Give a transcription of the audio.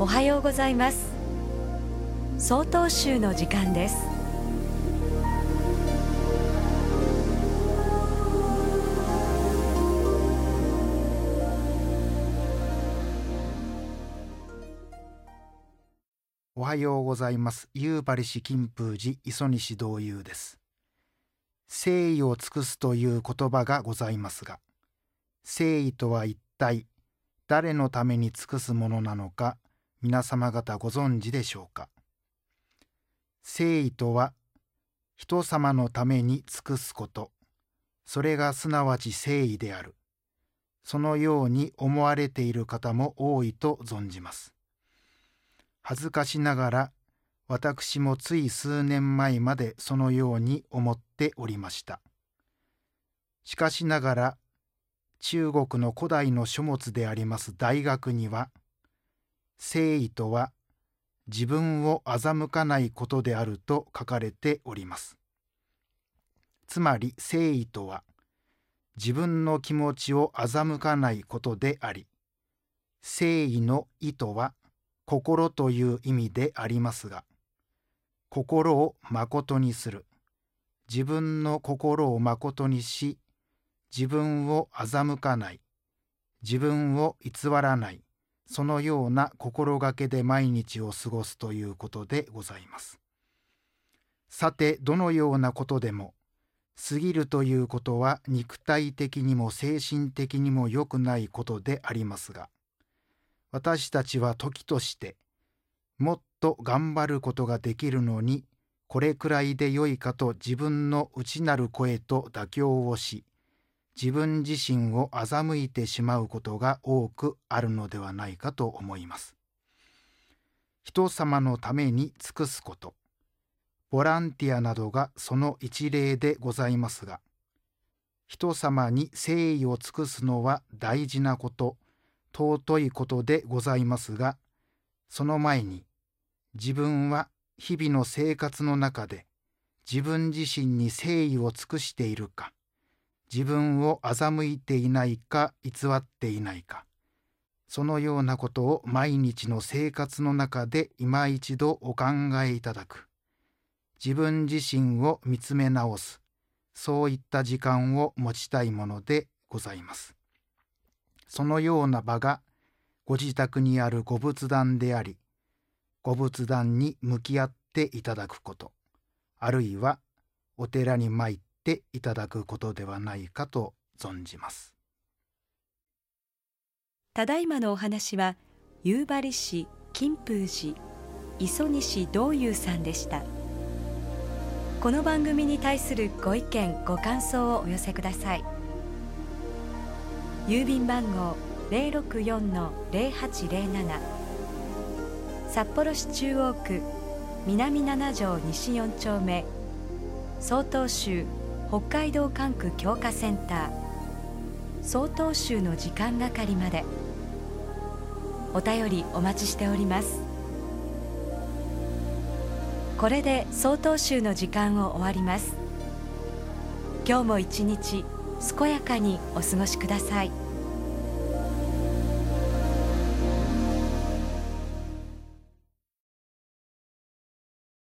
おはようございます。総統集の時間です。おはようございます。夕張市金峰寺磯西道友です。誠意を尽くすという言葉がございますが誠意とは一体誰のために尽くすものなのか皆様方ご存知でしょうか？誠意とは人様のために尽くすこと。それがすなわち誠意である。そのように思われている方も多いと存じます。恥ずかしながら私もつい数年前までそのように思っておりましたしかしながら中国の古代の書物であります大学には誠意とは自分を欺かないことであると書かれております。つまり誠意とは自分の気持ちを欺かないことであり、誠意の意図は心という意味でありますが、心を誠にする、自分の心を誠にし、自分を欺かない、自分を偽らない、そのような心がけで毎日を過ごすということでございます。さてどのようなことでも過ぎるということは肉体的にも精神的にも良くないことでありますが私たちは時としてもっと頑張ることができるのにこれくらいでよいかと自分の内なる声と妥協をし自分自身を欺いてしまうことが多くあるのではないかと思います。人様のために尽くすこと、ボランティアなどがその一例でございますが、人様に誠意を尽くすのは大事なこと、尊いことでございますが、その前に自分は日々の生活の中で自分自身に誠意を尽くしているか、自分を欺いていないか偽っていないかそのようなことを毎日の生活の中で今一度お考えいただく。自分自身を見つめ直す。そういった時間を持ちたいものでございます。そのような場がご自宅にあるご仏壇でありご仏壇に向き合っていただくことあるいはお寺に参っていただくことではないかと存じます。ただいまのお話は夕張市金峰寺磯西道友さんでした。この番組に対するご意見ご感想をお寄せください。郵便番号064-0807札幌市中央区南七条西4丁目。曹洞州北海道管区強化センター。曹洞州の時間係まで。お便りお待ちしております。これで曹洞州の時間を終わります。今日も一日健やかにお過ごしください。